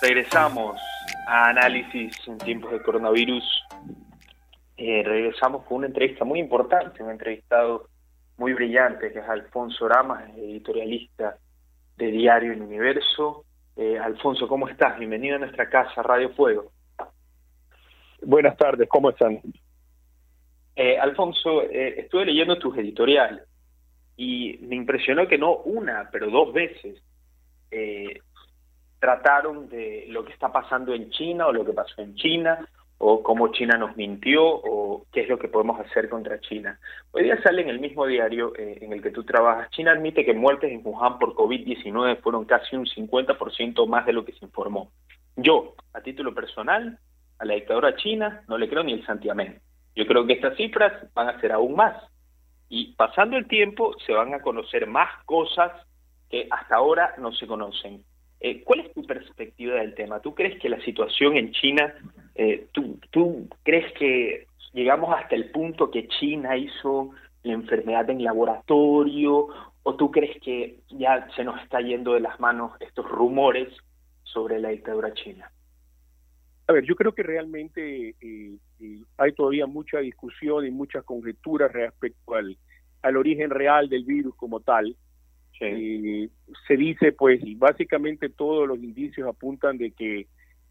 regresamos a análisis en tiempos de coronavirus. Eh, regresamos con una entrevista muy importante, un entrevistado muy brillante, que es Alfonso Ramas, editorialista de Diario El Universo. Eh, Alfonso, ¿cómo estás? Bienvenido a nuestra casa, Radio Fuego. Buenas tardes, ¿cómo están? Eh, Alfonso, estuve leyendo tus editoriales y me impresionó que no una, pero dos veces trataron de lo que está pasando en China o lo que pasó en China o cómo China nos mintió o qué es lo que podemos hacer contra China. Hoy día sale en el mismo diario eh, en el que tú trabajas, China admite que muertes en Wuhan por COVID-19 fueron casi un 50% más de lo que se informó. Yo, a título personal, a la dictadura china no le creo ni el santiamén. Yo creo que estas cifras van a ser aún más. Y pasando el tiempo se van a conocer más cosas que hasta ahora no se conocen. Eh, ¿Cuál es tu perspectiva del tema? ¿Tú crees que la situación en China, eh, tú, crees que llegamos hasta el punto que China hizo la enfermedad en laboratorio o tú crees que ya se nos está yendo de las manos estos rumores sobre la dictadura china? A ver, yo creo que realmente eh, hay todavía mucha discusión y muchas conjeturas respecto al origen real del virus como tal. Eh, se dice, pues, y básicamente todos los indicios apuntan de que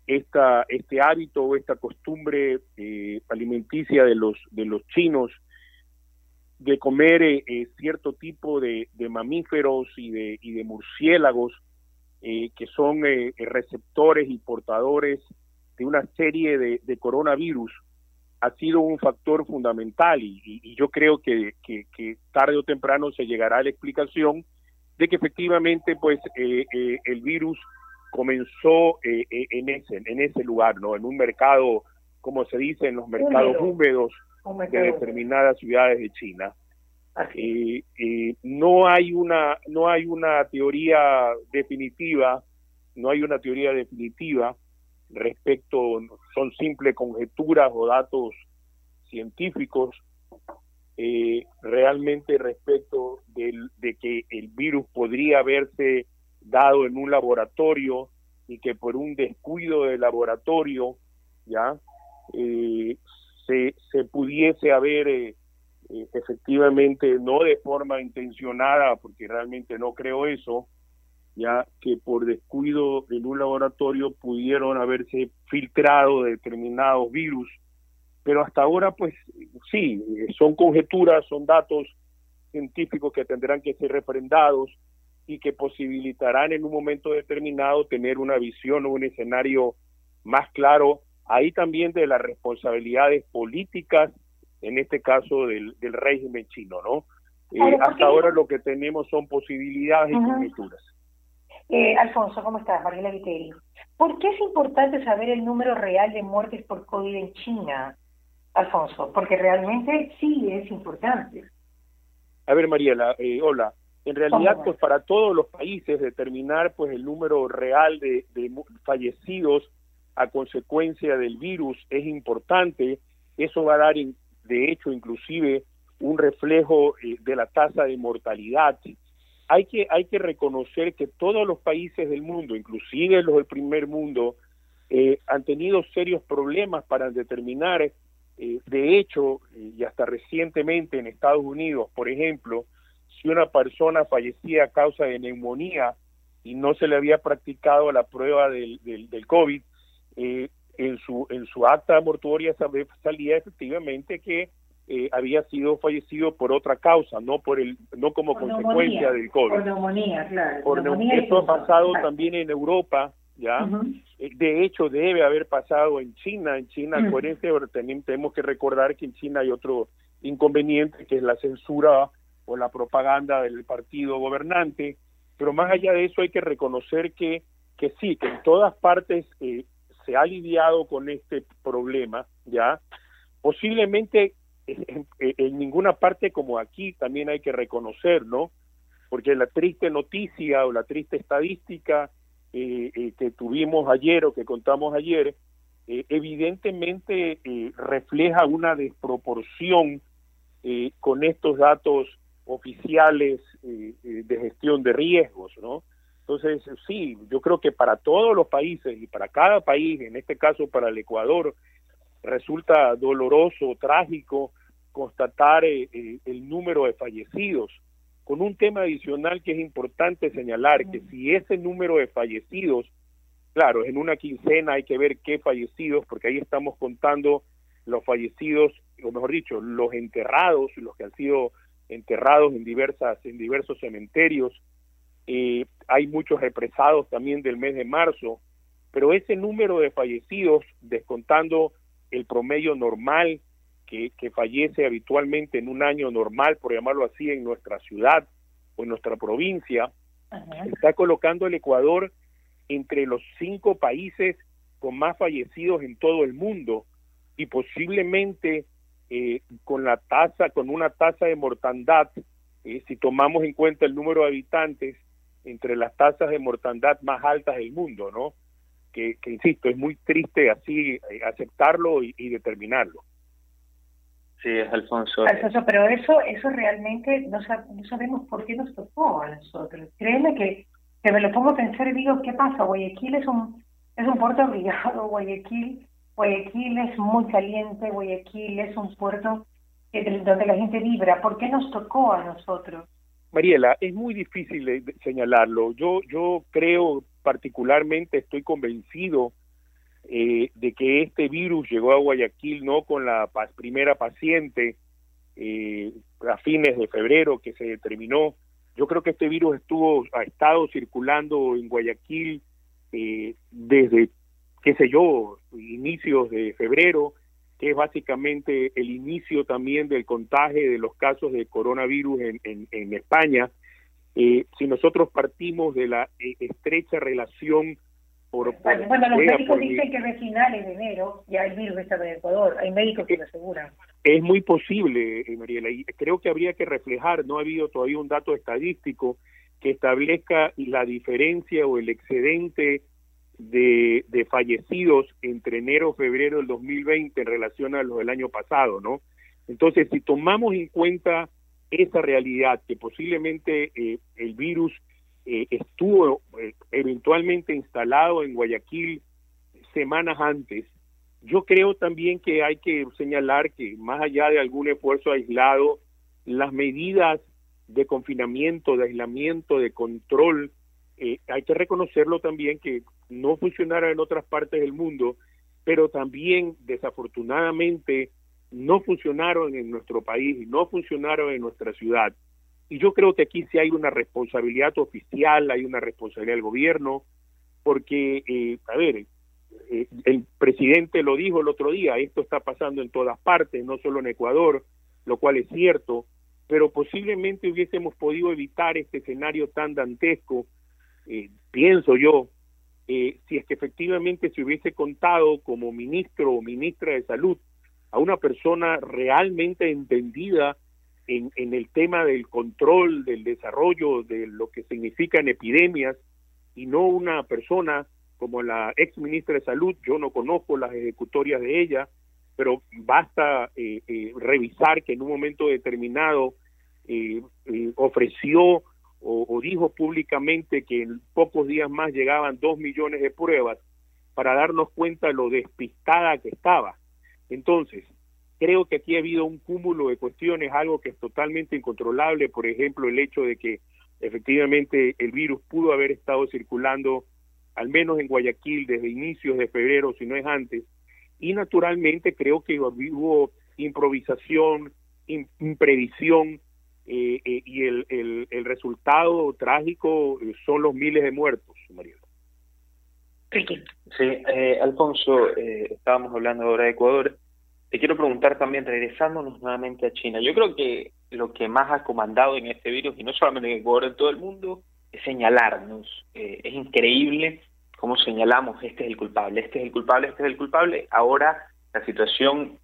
esta, este hábito o esta costumbre eh, alimenticia de los, de los chinos de comer eh, cierto tipo de, mamíferos y de, y de murciélagos que son receptores y portadores de una serie de, coronavirus ha sido un factor fundamental y, yo creo que, que, tarde o temprano se llegará a la explicación de que efectivamente pues eh, eh, el virus comenzó eh, en ese en ese lugar no en un mercado como se dice en los mercados húmedos de determinadas ciudades de China. No hay una no hay una teoría definitiva no hay una teoría definitiva respecto son simples conjeturas o datos científicos eh, realmente respecto de que el virus podría haberse dado en un laboratorio y que por un descuido del laboratorio ya eh, se, se pudiese haber eh, efectivamente no de forma intencionada porque realmente no creo eso ya que por descuido en un laboratorio pudieron haberse filtrado determinados virus pero hasta ahora, pues sí, son conjeturas, son datos científicos que tendrán que ser refrendados y que posibilitarán en un momento determinado tener una visión o un escenario más claro, ahí también de las responsabilidades políticas, en este caso del, régimen chino, ¿no? Eh, hasta ahora lo que tenemos son posibilidades y conjeturas. Eh, Alfonso, ¿cómo estás? Mariela Viteri. ¿Por qué es importante saber el número real de muertes por COVID en China? Alfonso, porque realmente sí es importante. A ver, Mariela, eh, hola. En realidad, pues para todos los países determinar pues el número real de, fallecidos a consecuencia del virus es importante. Eso va a dar, de hecho, inclusive un reflejo eh, de la tasa de mortalidad. Hay que, hay que reconocer que todos los países del mundo, inclusive los del primer mundo, eh, han tenido serios problemas para determinar eh, de hecho, eh, y hasta recientemente en Estados Unidos, por ejemplo, si una persona fallecía a causa de neumonía y no se le había practicado la prueba del, del, COVID, eh, en, su, en su acta mortuoria salía efectivamente que había sido fallecido por otra causa, no por el no como consecuencia del COVID. Por neumonía, claro. Por esto ha pasado también en Europa, ¿ya? Eh, de hecho, debe haber pasado en China. En China, mm. tenemos que recordar que en China hay otro inconveniente, que es la censura o la propaganda del partido gobernante. Pero más allá de eso, hay que reconocer que, que sí, que en todas partes eh, se ha lidiado con este problema, ¿ya? Posiblemente en, en ninguna parte como aquí también hay que reconocer, ¿no? Porque la triste noticia o la triste estadística eh, eh, que tuvimos ayer o que contamos ayer, eh, evidentemente refleja una desproporción con estos datos oficiales de gestión de riesgos, ¿no? Entonces, sí, yo creo que para todos los países y para cada país, en este caso para el Ecuador, resulta doloroso, trágico constatar eh, eh, el número de fallecidos, con un tema adicional que es importante señalar, que si ese número de fallecidos, claro, en una quincena hay que ver qué fallecidos, porque ahí estamos contando los fallecidos, o mejor dicho, los enterrados, los que han sido enterrados en diversas en diversos cementerios. Eh, hay muchos represados también del mes de marzo, pero ese número de fallecidos, descontando el promedio normal que, que fallece habitualmente en un año normal, por llamarlo así, en nuestra ciudad o en nuestra provincia, está colocando el Ecuador entre los cinco países con más fallecidos en todo el mundo y posiblemente eh, con la tasa, con una tasa de mortandad, eh, si tomamos en cuenta el número de habitantes, entre las tasas de mortandad más altas del mundo, ¿no? Que, que insisto, es muy triste así eh, aceptarlo y, determinarlo. Sí, es Alfonso. Alfonso, pero eso, eso realmente no, no sabemos por qué nos tocó a nosotros. Créeme que, que me lo pongo a pensar y digo, ¿qué pasa? Guayaquil es un, es un puerto obligado, Guayaquil Guayaquil es muy caliente, Guayaquil es un puerto donde la gente vibra. ¿Por qué nos tocó a nosotros? Mariela, es muy difícil señalarlo. Yo, yo creo particularmente, estoy convencido eh, de que este virus llegó a Guayaquil no con la primera paciente eh, a fines de febrero que se determinó. Yo creo que este virus estuvo ha estado circulando en Guayaquil eh, desde qué sé yo, inicios de febrero, que es básicamente el inicio también del contagio de los casos de coronavirus en, en, España. Eh, si nosotros partimos de la eh, estrecha relación por, bueno, los médicos dicen que de finales de enero ya el virus está en Ecuador, hay médicos que lo aseguran. Es muy posible, eh, Mariela, y creo que habría que reflejar, no ha habido todavía un dato estadístico que establezca la diferencia o el excedente de, de fallecidos entre enero y febrero del 2020 en relación a los del año pasado, ¿no? Entonces, si tomamos en cuenta esa realidad, que posiblemente eh, el virus eh, estuvo eh, eventualmente instalado en Guayaquil semanas antes, yo creo también que hay que señalar que más allá de algún esfuerzo aislado, las medidas de confinamiento, de aislamiento, de control, hay que reconocerlo también que no funcionaron en otras partes del mundo, pero también desafortunadamente no funcionaron en nuestro país no funcionaron en nuestra ciudad. Y yo creo que aquí sí hay una responsabilidad oficial, hay una responsabilidad del gobierno, porque, eh, a ver, eh, el presidente lo dijo el otro día, esto está pasando en todas partes, no solo en Ecuador, lo cual es cierto, pero posiblemente hubiésemos podido evitar este escenario tan dantesco, eh, pienso yo, eh, si es que efectivamente se hubiese contado como ministro o ministra de salud a una persona realmente entendida en, en el tema del control, del desarrollo, de lo que significan epidemias, y no una persona como la ex ministra de Salud, yo no conozco las ejecutorias de ella, pero basta eh, eh, revisar que en un momento determinado ofreció o, dijo públicamente que en pocos días más llegaban dos millones de pruebas para darnos cuenta de lo despistada que estaba. Entonces, creo que aquí ha habido un cúmulo de cuestiones, algo que es totalmente incontrolable, por ejemplo, el hecho de que efectivamente el virus pudo haber estado circulando al menos en Guayaquil desde inicios de febrero, si no es antes, y naturalmente creo que hubo improvisación, imprevisión eh, eh, y el, el, resultado trágico son los miles de muertos, María. Sí, eh, Alfonso, estábamos hablando ahora de Ecuador. Te quiero preguntar también, regresándonos nuevamente a China. Yo creo que lo que más ha comandado en este virus, y no solamente en Ecuador, en todo el mundo, es señalarnos. es increíble cómo señalamos, este es el culpable, este es el culpable, este es el culpable. Ahora la situación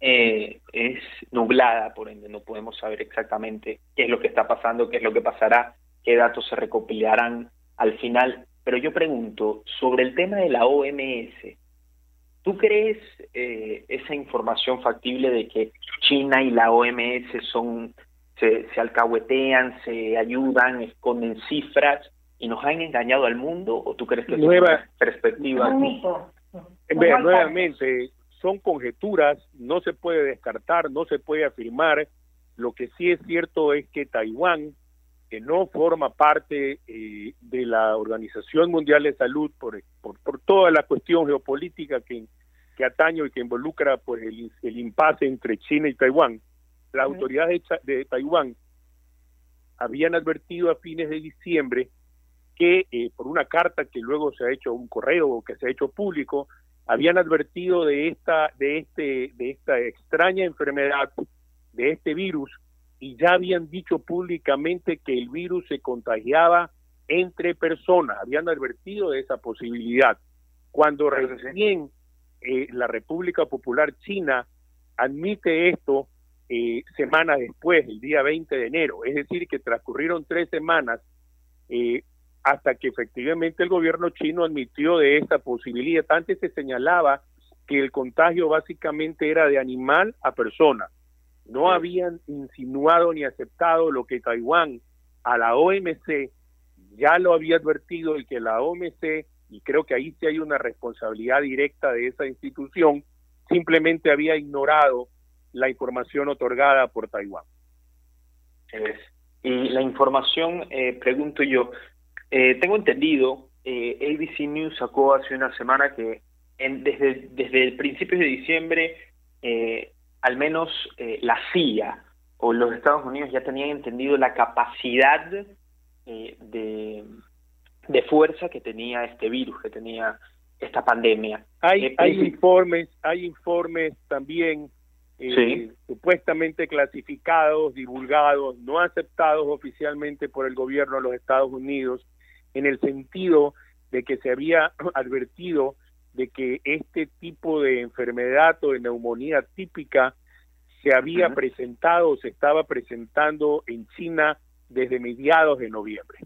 eh, es nublada, por ende no podemos saber exactamente qué es lo que está pasando, qué es lo que pasará, qué datos se recopilarán al final. Pero yo pregunto, sobre el tema de la OMS, ¿tú crees eh, esa información factible de que China y la OMS son se, se alcahuetean, se ayudan, esconden cifras? y nos han engañado al mundo o tú crees que nueva es perspectiva? nuevamente, son conjeturas, no se puede descartar, no se puede afirmar. Lo que sí es cierto es que Taiwán, que no forma parte eh, de la Organización Mundial de Salud por, por, toda la cuestión geopolítica que, que atañe y que involucra pues, el, el impasse entre China y Taiwán, las autoridades de, Taiwán habían advertido a fines de diciembre que eh, por una carta que luego se ha hecho un correo que se ha hecho público habían advertido de esta de este de esta extraña enfermedad de este virus y ya habían dicho públicamente que el virus se contagiaba entre personas habían advertido de esa posibilidad cuando recién eh, la República Popular China admite esto eh, semanas después, el día 20 de enero. Es decir, que transcurrieron tres semanas eh, hasta que efectivamente el gobierno chino admitió de esta posibilidad. Antes se señalaba que el contagio básicamente era de animal a persona. No habían insinuado ni aceptado lo que Taiwán a la OMC ya lo había advertido y que la OMC, y creo que ahí sí hay una responsabilidad directa de esa institución, simplemente había ignorado la información otorgada por Taiwán. y la información, eh, pregunto yo, eh, tengo entendido, eh, ABC News sacó hace una semana que en, desde, desde el principio de diciembre, al menos la CIA o los Estados Unidos ya tenían entendido la capacidad de, de fuerza que tenía este virus, que tenía esta pandemia. Hay, hay informes, hay informes también eh, supuestamente clasificados, divulgados, no aceptados oficialmente por el gobierno de los Estados Unidos, en el sentido de que se había advertido de que este tipo de enfermedad o de neumonía típica se había presentado, se estaba presentando en China desde mediados de noviembre.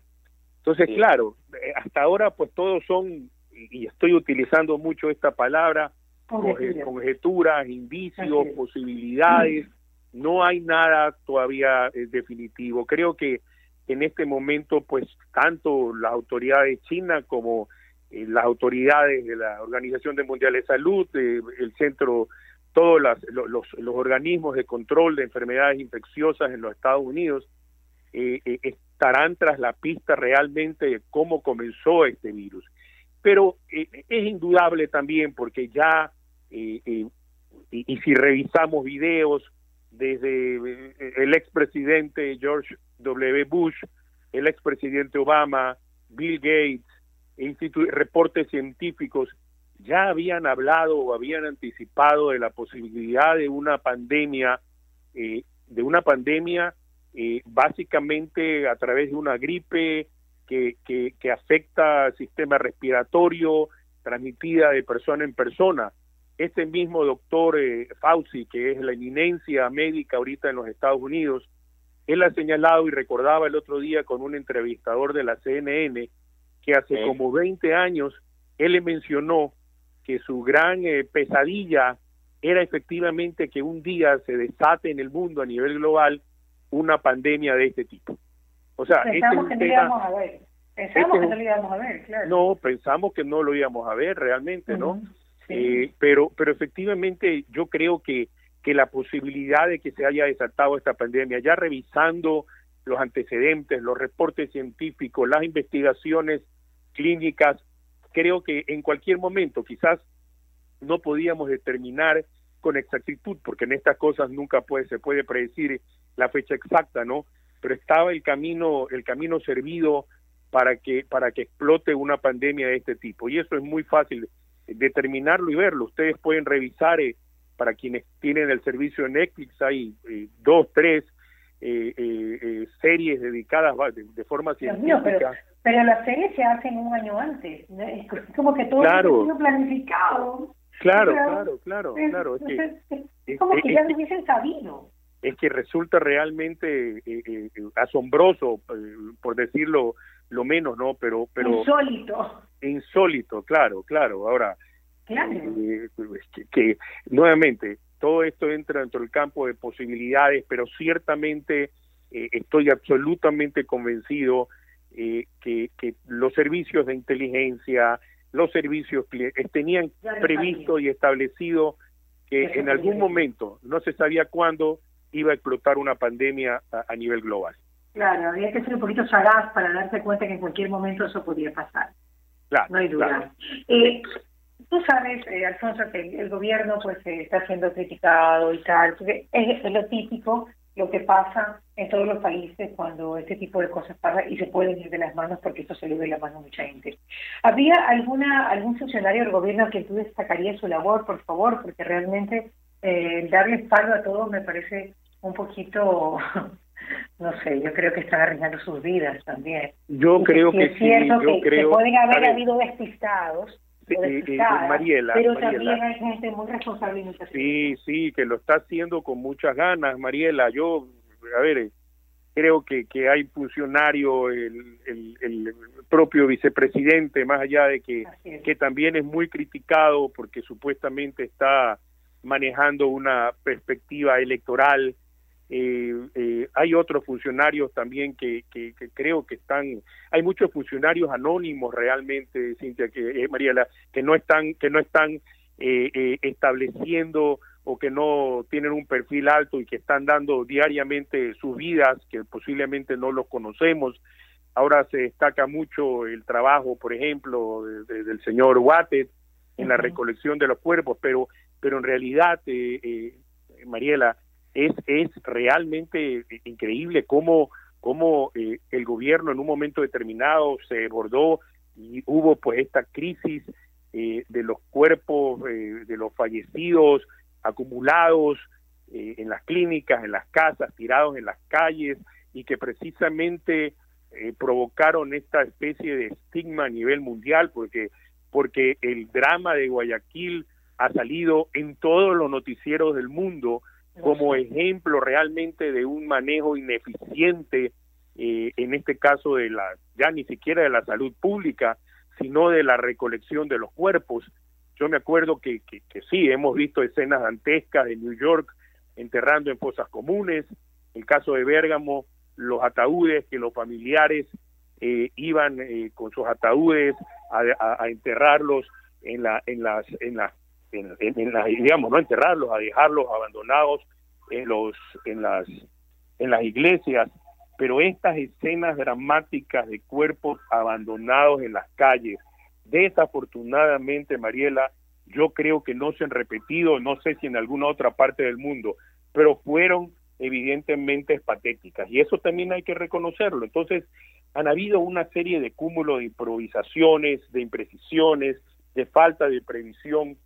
Entonces, claro, eh, hasta ahora pues todos son, y estoy utilizando mucho esta palabra, conjeturas, indicios, posibilidades. No hay nada todavía eh, definitivo. Creo que en este momento, pues, tanto las autoridades chinas como las autoridades de la Organización Mundial de Salud, eh, el centro, todos los, organismos de control de enfermedades infecciosas en los Estados Unidos estarán tras la pista realmente de cómo comenzó este virus. Pero es indudable también porque ya y, si revisamos videos desde eh, el expresidente George W. Bush, el expresidente Obama, Bill Gates, reportes científicos, ya habían hablado o habían anticipado de la posibilidad de una pandemia, eh, de una pandemia eh, básicamente a través de una gripe que, que, afecta al sistema respiratorio, transmitida de persona en persona. Este mismo doctor eh, Fauci, que es la eminencia médica ahorita en los Estados Unidos, él ha señalado y recordaba el otro día con un entrevistador de la CNN que hace como 20 años él le mencionó que su gran eh, pesadilla era efectivamente que un día se desate en el mundo a nivel global una pandemia de este tipo. O sea, este pensamos que no lo íbamos a ver. Pensamos este que no lo íbamos a ver, claro. No, pensamos que no lo íbamos a ver realmente, ¿no? Eh, pero, pero efectivamente yo creo que, que la posibilidad de que se haya desatado esta pandemia, ya revisando los antecedentes, los reportes científicos, las investigaciones clínicas, creo que en cualquier momento quizás no podíamos determinar con exactitud, porque en estas cosas nunca puede, se puede predecir la fecha exacta, ¿no? Pero estaba el camino, el camino servido para que, para que explote una pandemia de este tipo. Y eso es muy fácil determinarlo y verlo. Ustedes pueden revisar, eh, para quienes tienen el servicio de Netflix, hay eh, dos, tres eh, series dedicadas de, forma científica. pero, las series se hacen un año antes, es como que todo claro. está planificado. Claro, claro, claro, claro. Es, como que ya lo hubiesen sabido. Es que resulta realmente asombroso, por decirlo lo menos, ¿no? Pero, pero insólito. Insólito, claro, claro. Ahora, eh, que, nuevamente todo esto entra dentro del campo de posibilidades, pero ciertamente eh, estoy absolutamente convencido eh, que, que los servicios de inteligencia, los servicios tenían previsto y establecido que en algún momento, no se sabía cuándo, iba a explotar una pandemia a, nivel global. Claro, había que ser un poquito sagaz para darse cuenta que en cualquier momento eso podía pasar. Claro, no hay duda. Eh, tú sabes, eh, Alfonso, que el, gobierno pues está siendo criticado y tal, porque es, es, lo típico lo que pasa en todos los países cuando este tipo de cosas pasa y se pueden ir de las manos porque esto se le ve la mano a mucha gente. ¿Habría alguna algún funcionario del gobierno que tú destacarías su labor, por favor? Porque realmente eh, darle espalda a todos me parece un poquito, no sé, yo creo que están arriesgando sus vidas también. Yo creo que, sí, yo creo... Que pueden haber habido despistados, Mariela, pero también hay gente muy responsable Sí, sí, que lo está haciendo con muchas ganas, Mariela. Yo, a ver, creo que, que hay funcionario, el, el, propio vicepresidente, más allá de que, que también es muy criticado porque supuestamente está manejando una perspectiva electoral eh, eh, hay otros funcionarios también que, que, creo que están, hay muchos funcionarios anónimos realmente, Cintia, que eh, Mariela, que no están, que no están eh, eh, estableciendo o que no tienen un perfil alto y que están dando diariamente sus vidas, que posiblemente no los conocemos. Ahora se destaca mucho el trabajo, por ejemplo, del señor Wattet en la recolección de los cuerpos, pero, pero en realidad, Mariela, es, es realmente increíble cómo, cómo eh, el gobierno en un momento determinado se bordó y hubo pues esta crisis eh, de los cuerpos eh, de los fallecidos acumulados en las clínicas, en las casas, tirados en las calles y que precisamente provocaron esta especie de estigma a nivel mundial porque porque el drama de Guayaquil ha salido en todos los noticieros del mundo como ejemplo realmente de un manejo ineficiente, eh, en este caso de la, ya ni siquiera de la salud pública, sino de la recolección de los cuerpos. Yo me acuerdo que, que, sí, hemos visto escenas dantescas de New York enterrando en fosas comunes, el caso de Bérgamo, los ataúdes que los familiares eh, iban eh, con sus ataúdes a, a, enterrarlos en la en las en las en, en, las, digamos, no enterrarlos, a dejarlos abandonados en los en las en las iglesias, pero estas escenas dramáticas de cuerpos abandonados en las calles, desafortunadamente, Mariela, yo creo que no se han repetido, no sé si en alguna otra parte del mundo, pero fueron evidentemente patéticas y eso también hay que reconocerlo. Entonces, han habido una serie de cúmulos de improvisaciones, de imprecisiones, de falta de previsión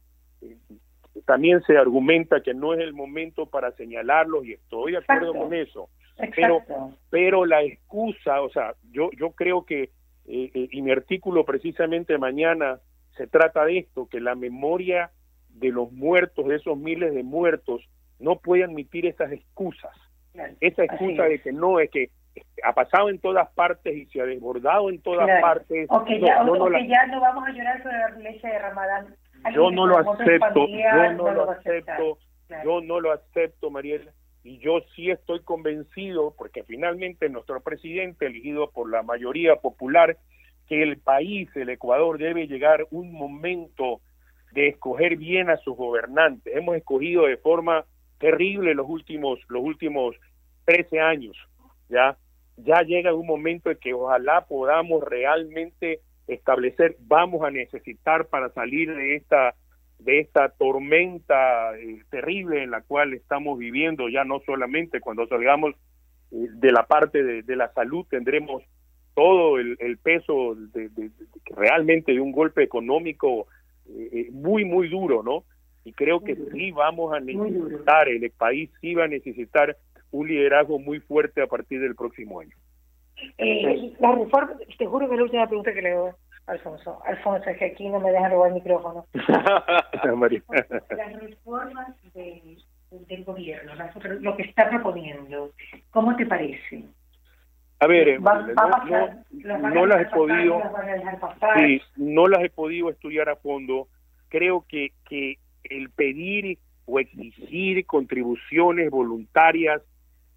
también se argumenta que no es el momento para señalarlos y estoy de acuerdo con eso. Pero, pero la excusa, o sea, yo, yo creo que, eh, eh, y mi artículo precisamente mañana se trata de esto, que la memoria de los muertos, de esos miles de muertos, no puede admitir esas excusas. Esa excusa de que no, es que ha pasado en todas partes y se ha desbordado en todas partes. O que, ya, no, ya no vamos a llorar sobre la leche de Ramadán yo no lo acepto, yo no lo acepto, yo no lo acepto, Mariela, y yo sí estoy convencido, porque finalmente nuestro presidente, elegido por la mayoría popular, que el país, el Ecuador, debe llegar un momento de escoger bien a sus gobernantes. Hemos escogido de forma terrible los últimos, los últimos 13 años, ¿ya? Ya llega un momento en que ojalá podamos realmente establecer vamos a necesitar para salir de esta de esta tormenta eh, terrible en la cual estamos viviendo ya no solamente cuando salgamos eh, de la parte de, la salud tendremos todo el, peso de, realmente de un golpe económico eh, muy muy duro no y creo que sí vamos a necesitar el país sí va a necesitar un liderazgo muy fuerte a partir del próximo año eh, la reforma, te juro que es la última pregunta que le doy. Alfonso, Alfonso, es que aquí no me dejan robar el micrófono. las reformas del gobierno, lo que está proponiendo, ¿cómo te parece? A ver, no, las he podido, sí, no las he podido estudiar a fondo. Creo que, que el pedir o exigir contribuciones voluntarias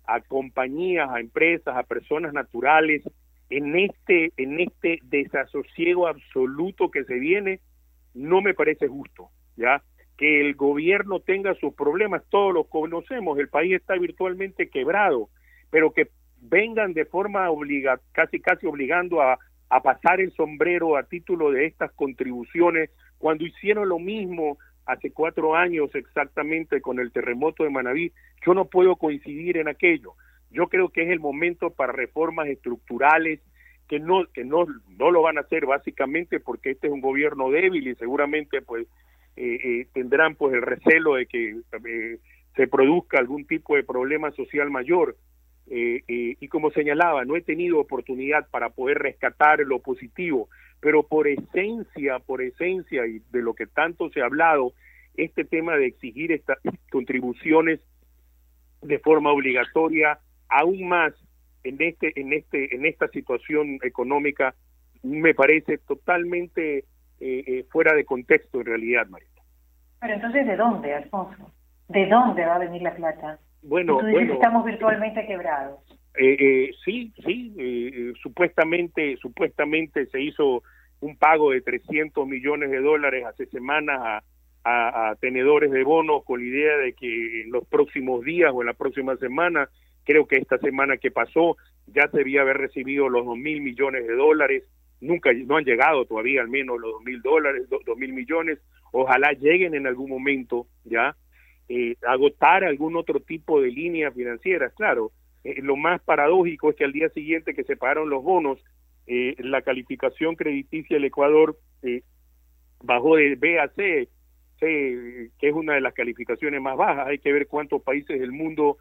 a compañías, a empresas, a personas naturales en este, en este desasosiego absoluto que se viene, no me parece justo, ¿ya? Que el gobierno tenga sus problemas, todos los conocemos, el país está virtualmente quebrado, pero que vengan de forma obliga, casi casi obligando a, a pasar el sombrero a título de estas contribuciones, cuando hicieron lo mismo hace cuatro años exactamente con el terremoto de Manabí, yo no puedo coincidir en aquello. Yo creo que es el momento para reformas estructurales que no que no no lo van a hacer básicamente porque este es un gobierno débil y seguramente pues eh, eh, tendrán pues el recelo de que eh, se produzca algún tipo de problema social mayor y como señalaba no he tenido oportunidad para poder rescatar lo positivo pero por esencia por esencia y de lo que tanto se ha hablado este tema de exigir estas contribuciones de forma obligatoria aún más en este en este en esta situación económica me parece totalmente eh, eh, fuera de contexto en realidad María pero entonces de dónde Alfonso de dónde va a venir la plata bueno, bueno. estamos virtualmente quebrados eh, eh sí sí supuestamente supuestamente se hizo un pago de 300 millones de dólares hace semanas a, a, tenedores de bonos con la idea de que en los próximos días o en la próxima semana Creo que esta semana que pasó ya debía haber recibido los dos mil millones de dólares. Nunca, no han llegado todavía al menos los dos mil dólares, dos mil millones. Ojalá lleguen en algún momento, ¿ya? Eh, agotar algún otro tipo de líneas financieras, claro. Eh, lo más paradójico es que al día siguiente que se pagaron los bonos, eh, la calificación crediticia del Ecuador eh, bajó de B a C, que es una de las calificaciones más bajas. Hay que ver cuántos países del mundo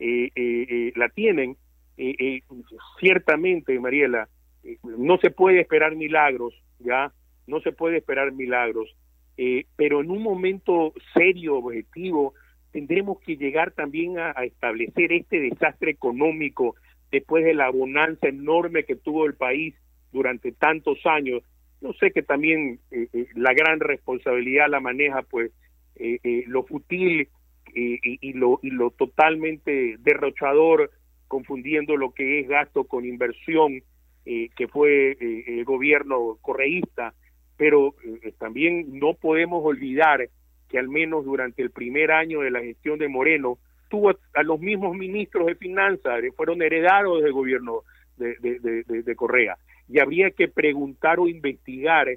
eh, eh, la tienen, ciertamente, Mariela, no se puede esperar milagros, ¿ya? No se puede esperar milagros, pero en un momento serio, objetivo, tendremos que llegar también a, establecer este desastre económico después de la bonanza enorme que tuvo el país durante tantos años. No sé que también la gran responsabilidad la maneja pues lo futil y, lo, y lo totalmente derrochador, confundiendo lo que es gasto con inversión, eh, que fue eh, el gobierno correísta, pero eh, también no podemos olvidar que al menos durante el primer año de la gestión de Moreno, tuvo a, los mismos ministros de finanzas, fueron heredados del gobierno de, de, de, Correa. Y habría que preguntar o investigar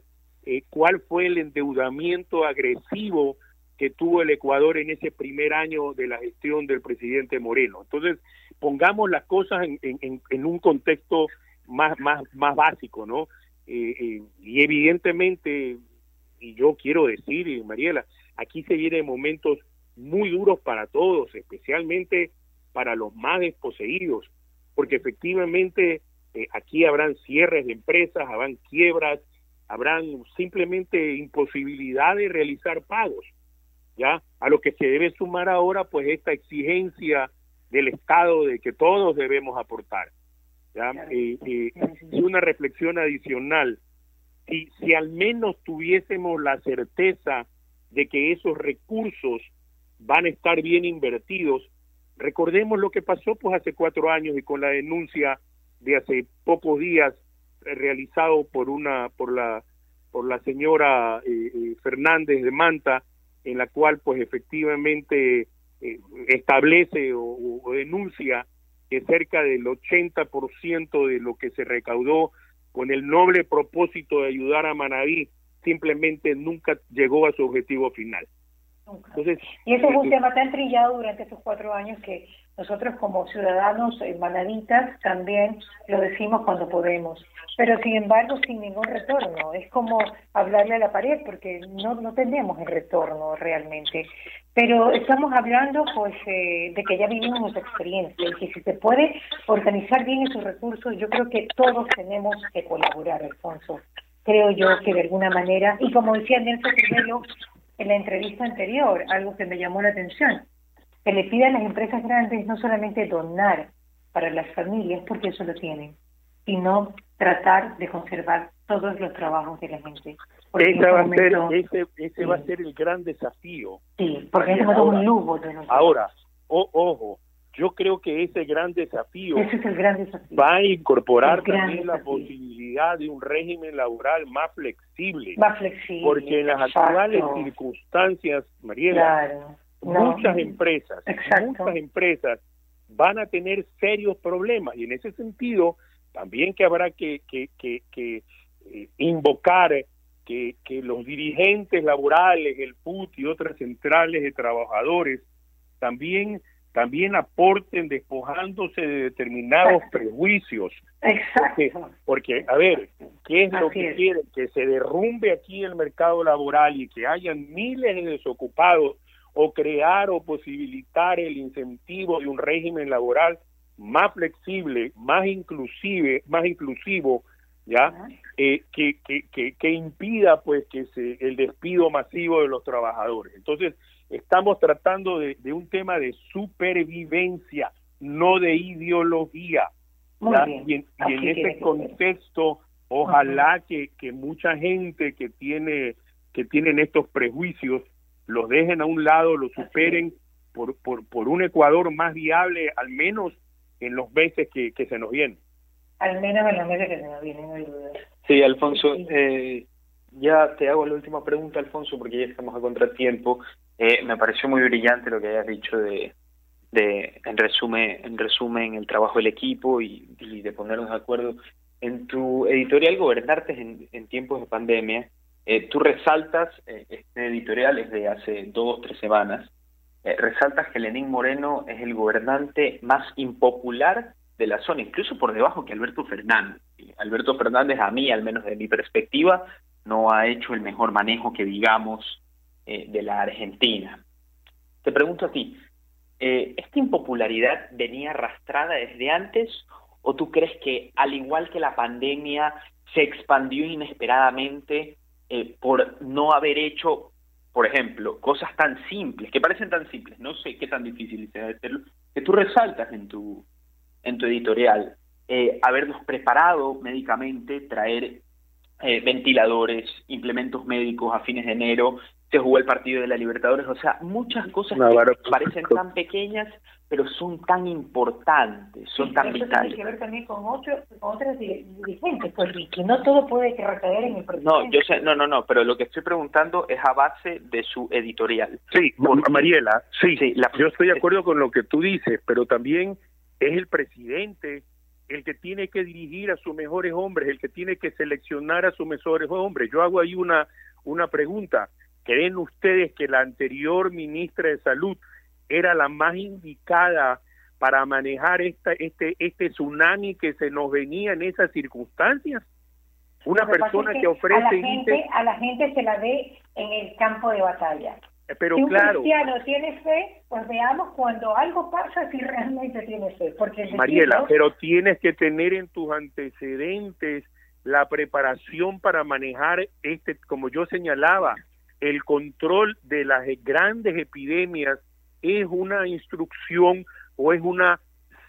cuál fue el endeudamiento agresivo que tuvo el Ecuador en ese primer año de la gestión del presidente Moreno. Entonces, pongamos las cosas en, en, en un contexto más, más, más básico, ¿no? Eh, eh, y evidentemente, y yo quiero decir, Mariela, aquí se vienen momentos muy duros para todos, especialmente para los más desposeídos, porque efectivamente eh, aquí habrán cierres de empresas, habrán quiebras, habrán simplemente imposibilidad de realizar pagos. ¿ya? A lo que se debe sumar ahora, pues, esta exigencia del Estado de que todos debemos aportar, ¿ya? Eh, eh, y una reflexión adicional, si, si al menos tuviésemos la certeza de que esos recursos van a estar bien invertidos, recordemos lo que pasó pues hace cuatro años y con la denuncia de hace pocos días eh, realizado por una por la por la señora Fernández de Manta en la cual pues efectivamente eh, establece o, denuncia que cerca del 80% de lo que se recaudó con el noble propósito de ayudar a Manaví simplemente nunca llegó a su objetivo final. Entonces, y ese es un eh, tema tan trillado durante estos cuatro años que nosotros como ciudadanos manaditas también lo decimos cuando podemos, pero sin embargo sin ningún retorno. Es como hablarle a la pared porque no, no tenemos el retorno realmente. Pero estamos hablando pues eh, de que ya vivimos nuestra experiencia y que si se puede organizar bien esos recursos, yo creo que todos tenemos que colaborar, Alfonso. Creo yo que de alguna manera, y como decía Nelson primero en la entrevista anterior, algo que me llamó la atención, que le pide a las empresas grandes no solamente donar para las familias, porque eso lo tienen, sino tratar de conservar todos los trabajos de la gente. Ese, va, a ser, ese, ese va a ser el gran desafío. Sí, porque es un lujo. ahora, ojo, yo creo que ese gran desafío, ese es el gran desafío. va a incorporar también la posibilidad de un régimen laboral más flexible. Más flexible. Porque en las actuales circunstancias, Mariela, muchas empresas, muchas empresas van a tener serios problemas y en ese sentido también que habrá que, que, que, que eh, invocar que, que los dirigentes laborales, el PUT y otras centrales de trabajadores también también aporten despojándose de determinados prejuicios. Exacto. Porque, a ver, ¿qué es lo que quieren? Que se derrumbe aquí el mercado laboral y que hayan miles de desocupados o crear o posibilitar el incentivo de un régimen laboral más flexible, más inclusive, más inclusivo, ya eh, que, que, que, impida pues que se, el despido masivo de los trabajadores. Entonces estamos tratando de, de un tema de supervivencia, no de ideología. Y en, y en ese contexto, ojalá que, que mucha gente que tiene que tienen estos prejuicios los dejen a un lado, los superen por, por, por un Ecuador más viable, al menos en los meses que, que se nos vienen. Al menos en los meses que se nos vienen, no hay duda. Sí, Alfonso, Eh, ya te hago la última pregunta, Alfonso, porque ya estamos a contratiempo. Eh, me pareció muy brillante lo que hayas dicho de, de en resumen, en resumen, el trabajo del equipo y, de ponernos de acuerdo. En tu editorial Gobernarte en, en tiempos de pandemia, eh, tú resaltas, eh, este editorial es de hace dos, o tres semanas, eh, resaltas que Lenín Moreno es el gobernante más impopular de la zona, incluso por debajo que Alberto Fernández. Alberto Fernández, a mí, al menos de mi perspectiva, no ha hecho el mejor manejo que digamos eh, de la Argentina. Te pregunto a ti, eh, ¿esta impopularidad venía arrastrada desde antes o tú crees que al igual que la pandemia se expandió inesperadamente eh, por no haber hecho, por ejemplo, cosas tan simples, que parecen tan simples, no sé qué tan difícil sea hacerlo, que tú resaltas en tu, en tu editorial, eh, habernos preparado médicamente, traer ventiladores, implementos médicos a fines de enero, se jugó el partido de la Libertadores, o sea, muchas cosas que parecen tan pequeñas, pero son tan importantes, son tan vitales. Tiene que ver también con, otros, otras dirigentes, porque pues, no todo puede recaer en el presidente. No, yo sé, no, no, no, pero lo que estoy preguntando es a base de su editorial. Sí, Mariela, sí, yo estoy de acuerdo con lo que tú dices, pero también es el presidente el que tiene que dirigir a sus mejores hombres, el que tiene que seleccionar a sus mejores hombres. Yo hago ahí una, una pregunta. ¿Creen ustedes que la anterior ministra de Salud era la más indicada para manejar esta, este, este tsunami que se nos venía en esas circunstancias? Una persona que, ofrece... A la, gente, a la gente se la ve en el campo de batalla. Eh, pero si un claro, cristiano tiene fe, pues veamos cuando algo pasa si realmente tiene fe. Porque Mariela, pero tienes que tener en tus antecedentes la preparación para manejar este, como yo señalaba, el control de las grandes epidemias es una instrucción o es una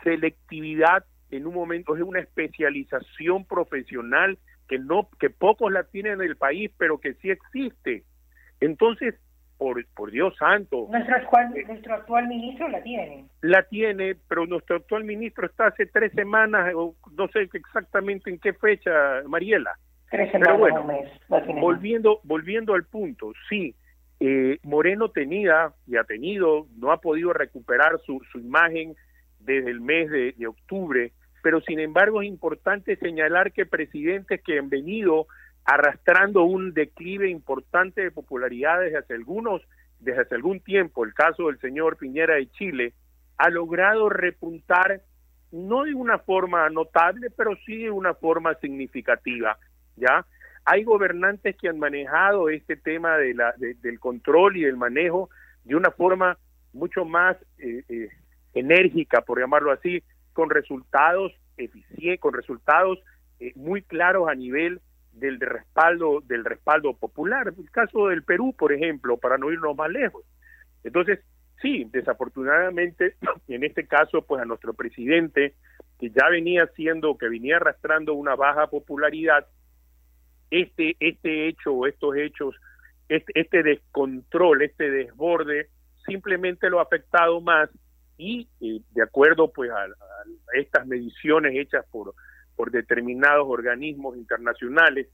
selectividad en un momento, es una especialización profesional que no que pocos la tienen en el país, pero que sí existe. Entonces, por, por Dios santo. Nuestro actual, eh, nuestro actual ministro la tiene. La tiene, pero nuestro actual ministro está hace tres semanas, o no sé exactamente en qué fecha, Mariela. Tres semanas, pero bueno, volviendo, volviendo al punto, sí, eh, Moreno tenía y ha tenido, no ha podido recuperar su, su imagen desde el mes de, de octubre, pero sin embargo es importante señalar que presidentes que han venido arrastrando un declive importante de popularidad desde hace algunos, desde hace algún tiempo, el caso del señor Piñera de Chile, ha logrado repuntar no de una forma notable, pero sí de una forma significativa, ¿ya? Hay gobernantes que han manejado este tema de la, del control y del manejo de una forma mucho más eh, eh, enérgica, por llamarlo así, con resultados eficientes, con resultados eh, muy claros a nivel del respaldo del respaldo popular el caso del Perú por ejemplo para no irnos más lejos entonces sí desafortunadamente en este caso pues a nuestro presidente que ya venía siendo que venía arrastrando una baja popularidad este este hecho o estos hechos este, este descontrol este desborde simplemente lo ha afectado más y de acuerdo pues a, estas mediciones hechas por, por determinados organismos internacionales,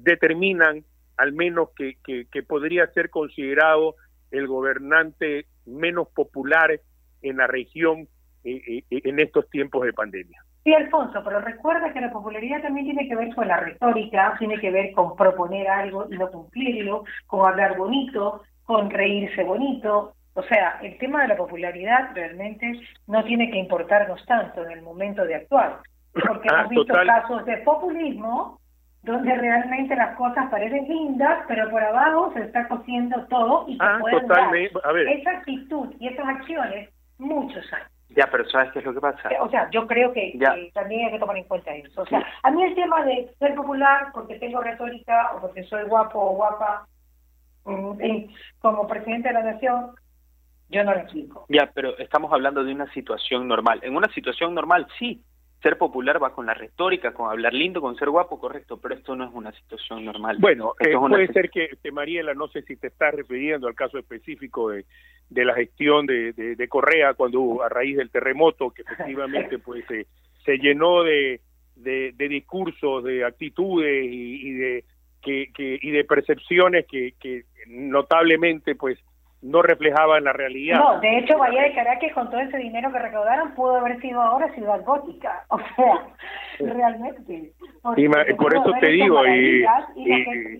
determinan al menos que, que, podría ser considerado el gobernante menos popular en la región en estos tiempos de pandemia. Sí, Alfonso, pero recuerda que la popularidad también tiene que ver con la retórica, tiene que ver con proponer algo y no cumplirlo, con hablar bonito, con reírse bonito. O sea, el tema de la popularidad realmente no tiene que importarnos tanto en el momento de actuar, porque ah, hemos visto casos de populismo donde realmente las cosas parecen lindas, pero por abajo se está cociendo todo y que ah, pueden dar esa actitud y esas acciones muchos años. Ya, pero ¿sabes qué es lo que pasa? O sea, yo creo que, también hay que tomar en cuenta eso. O sea, a mí el tema de ser popular porque tengo retórica o porque soy guapo o guapa mm, como presidente de la nación, yo no lo explico. Ya, pero estamos hablando de una situación normal. En una situación normal, sí, ser popular va con la retórica, con hablar lindo, con ser guapo, correcto, pero esto no es una situación normal. Bueno, eh, puede ser que, Mariela, no sé si te estás refiriendo al caso específico de, de la gestión de, de, Correa cuando a raíz del terremoto, que efectivamente pues se, se llenó de, de, discursos, de actitudes y, de que, que, y de percepciones que, que notablemente pues no reflejaban la realidad. No, de hecho Bahía de Caracas con todo ese dinero que recaudaron pudo haber sido ahora ciudad gótica, o sea, realmente. Y por eso te digo, y,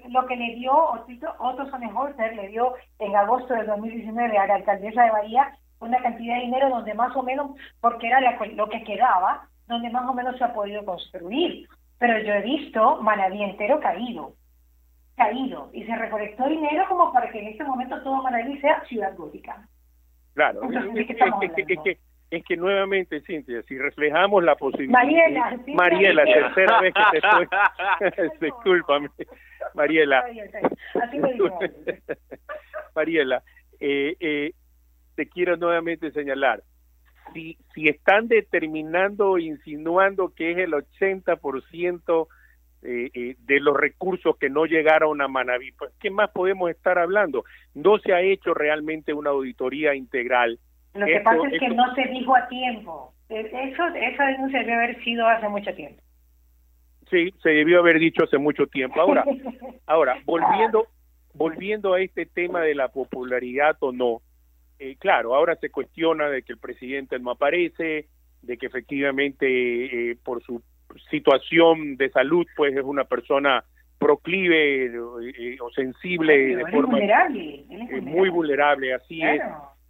lo, que, le dio Otto Sonnenholzer le dio en agosto del 2019 a la alcaldesa de Bahía una cantidad de dinero donde más o menos, porque era lo que quedaba, donde más o menos se ha podido construir. Pero yo he visto Manaví entero caído caído y se recolectó dinero como para que en este momento todo Manaví sea ciudad gótica. Claro, es, que, nuevamente, Cintia, si reflejamos la posibilidad... Mariela, Mariela, tercera vez que te estoy... Discúlpame, Mariela. Mariela, eh, eh, te quiero nuevamente señalar, si, si están determinando, insinuando que es el 80% eh, eh, de los recursos que no llegaron a Manaví. Pues, ¿qué más podemos estar hablando? No se ha hecho realmente una auditoría integral. Lo que pasa es que no se dijo a tiempo. Eh, eso, esa denuncia debe haber sido hace mucho tiempo. Sí, se debió haber dicho hace mucho tiempo. Ahora, ahora volviendo, volviendo a este tema de la popularidad o no, eh, claro, ahora se cuestiona de que el presidente no aparece, de que efectivamente por su situación de salud, pues es una persona proclive eh, o sensible de forma vulnerable, muy vulnerable, así es,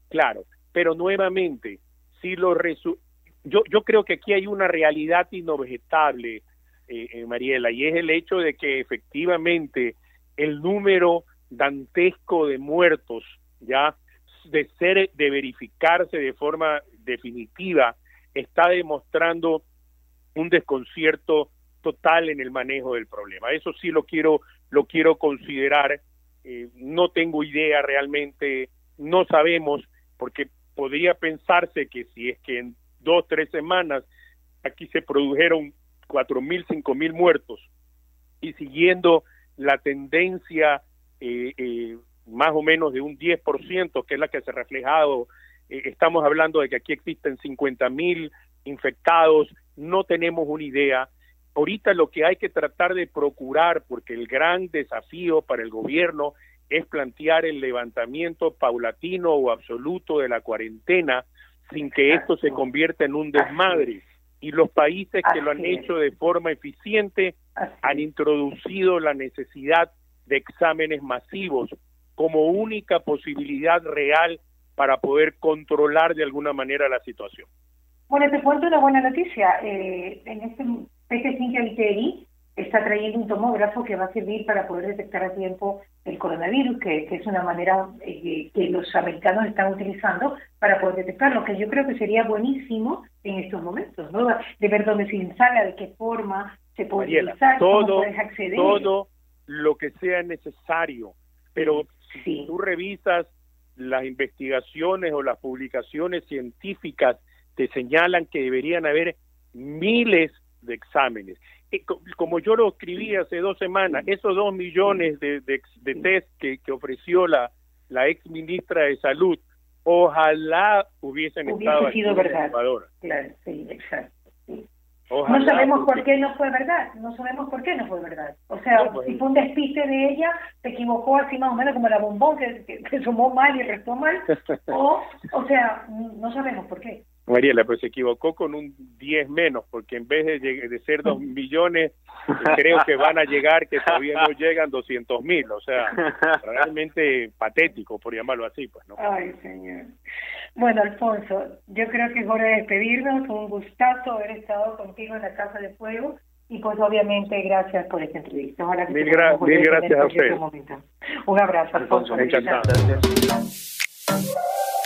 claro. Pero nuevamente, si lo yo yo creo que aquí hay una realidad inobjetable, eh, eh, Mariela, y es el hecho de que efectivamente el número dantesco de muertos, ya de ser de verificarse de forma definitiva, está demostrando un desconcierto total en el manejo del problema. Eso sí lo quiero, lo quiero considerar. Eh, no tengo idea realmente, no sabemos, porque podría pensarse que si es que en dos, tres semanas aquí se produjeron cuatro mil, cinco mil muertos y siguiendo la tendencia eh, eh, más o menos de un 10%, que es la que se ha reflejado, estamos hablando de que aquí existen 50 mil infectados, no tenemos una idea. Ahorita lo que hay que tratar de procurar, porque el gran desafío para el gobierno es plantear el levantamiento paulatino o absoluto de la cuarentena sin que esto se convierta en un desmadre. Y los países que lo han hecho de forma eficiente han introducido la necesidad de exámenes masivos como única posibilidad real para poder controlar de alguna manera la situación. Bueno, te cuento una buena noticia. Eh, en este PC5 Viteri está trayendo un tomógrafo que va a servir para poder detectar a tiempo el coronavirus, que, es una manera eh, que los americanos están utilizando para poder detectarlo, que yo creo que sería buenísimo en estos momentos, ¿no? De ver dónde se instala, de qué forma se puede utilizar, todo, cómo puedes acceder. Todo lo que sea necesario, pero si tú revisas las investigaciones o las publicaciones científicas te señalan que deberían haber miles de exámenes. Como yo lo escribí hace dos semanas, esos dos millones de, de, test que, ofreció la, la ex ministra de Salud, ojalá hubiesen Hubiese estado sido aquí en verdad. Ecuador. Claro, sí, exacto. sí. Ojalá no sabemos por qué no fue verdad, no sabemos por qué no fue verdad. O sea, No, pues- si fue un despiste de ella, se equivocó así más o menos como la bombón que, que, que sumó mal y restó mal, o, o sea, no sabemos por qué. Mariela, pero se equivocó con un 10 menos, porque en vez de, de ser 2 millones, creo que van a llegar, que todavía no llegan 200 mil. O sea, realmente patético, por llamarlo así, pues, ¿no? Ay, señor. Bueno, Alfonso, yo creo que es hora de despedirnos. Un gustazo haber estado contigo en la Casa de Fuego. Y pues obviamente gracias por esta entrevista. Ojalá que Mil gra- gracias a usted. Un abrazo, Alfonso. Alfonso, muchas Encantado. gracias.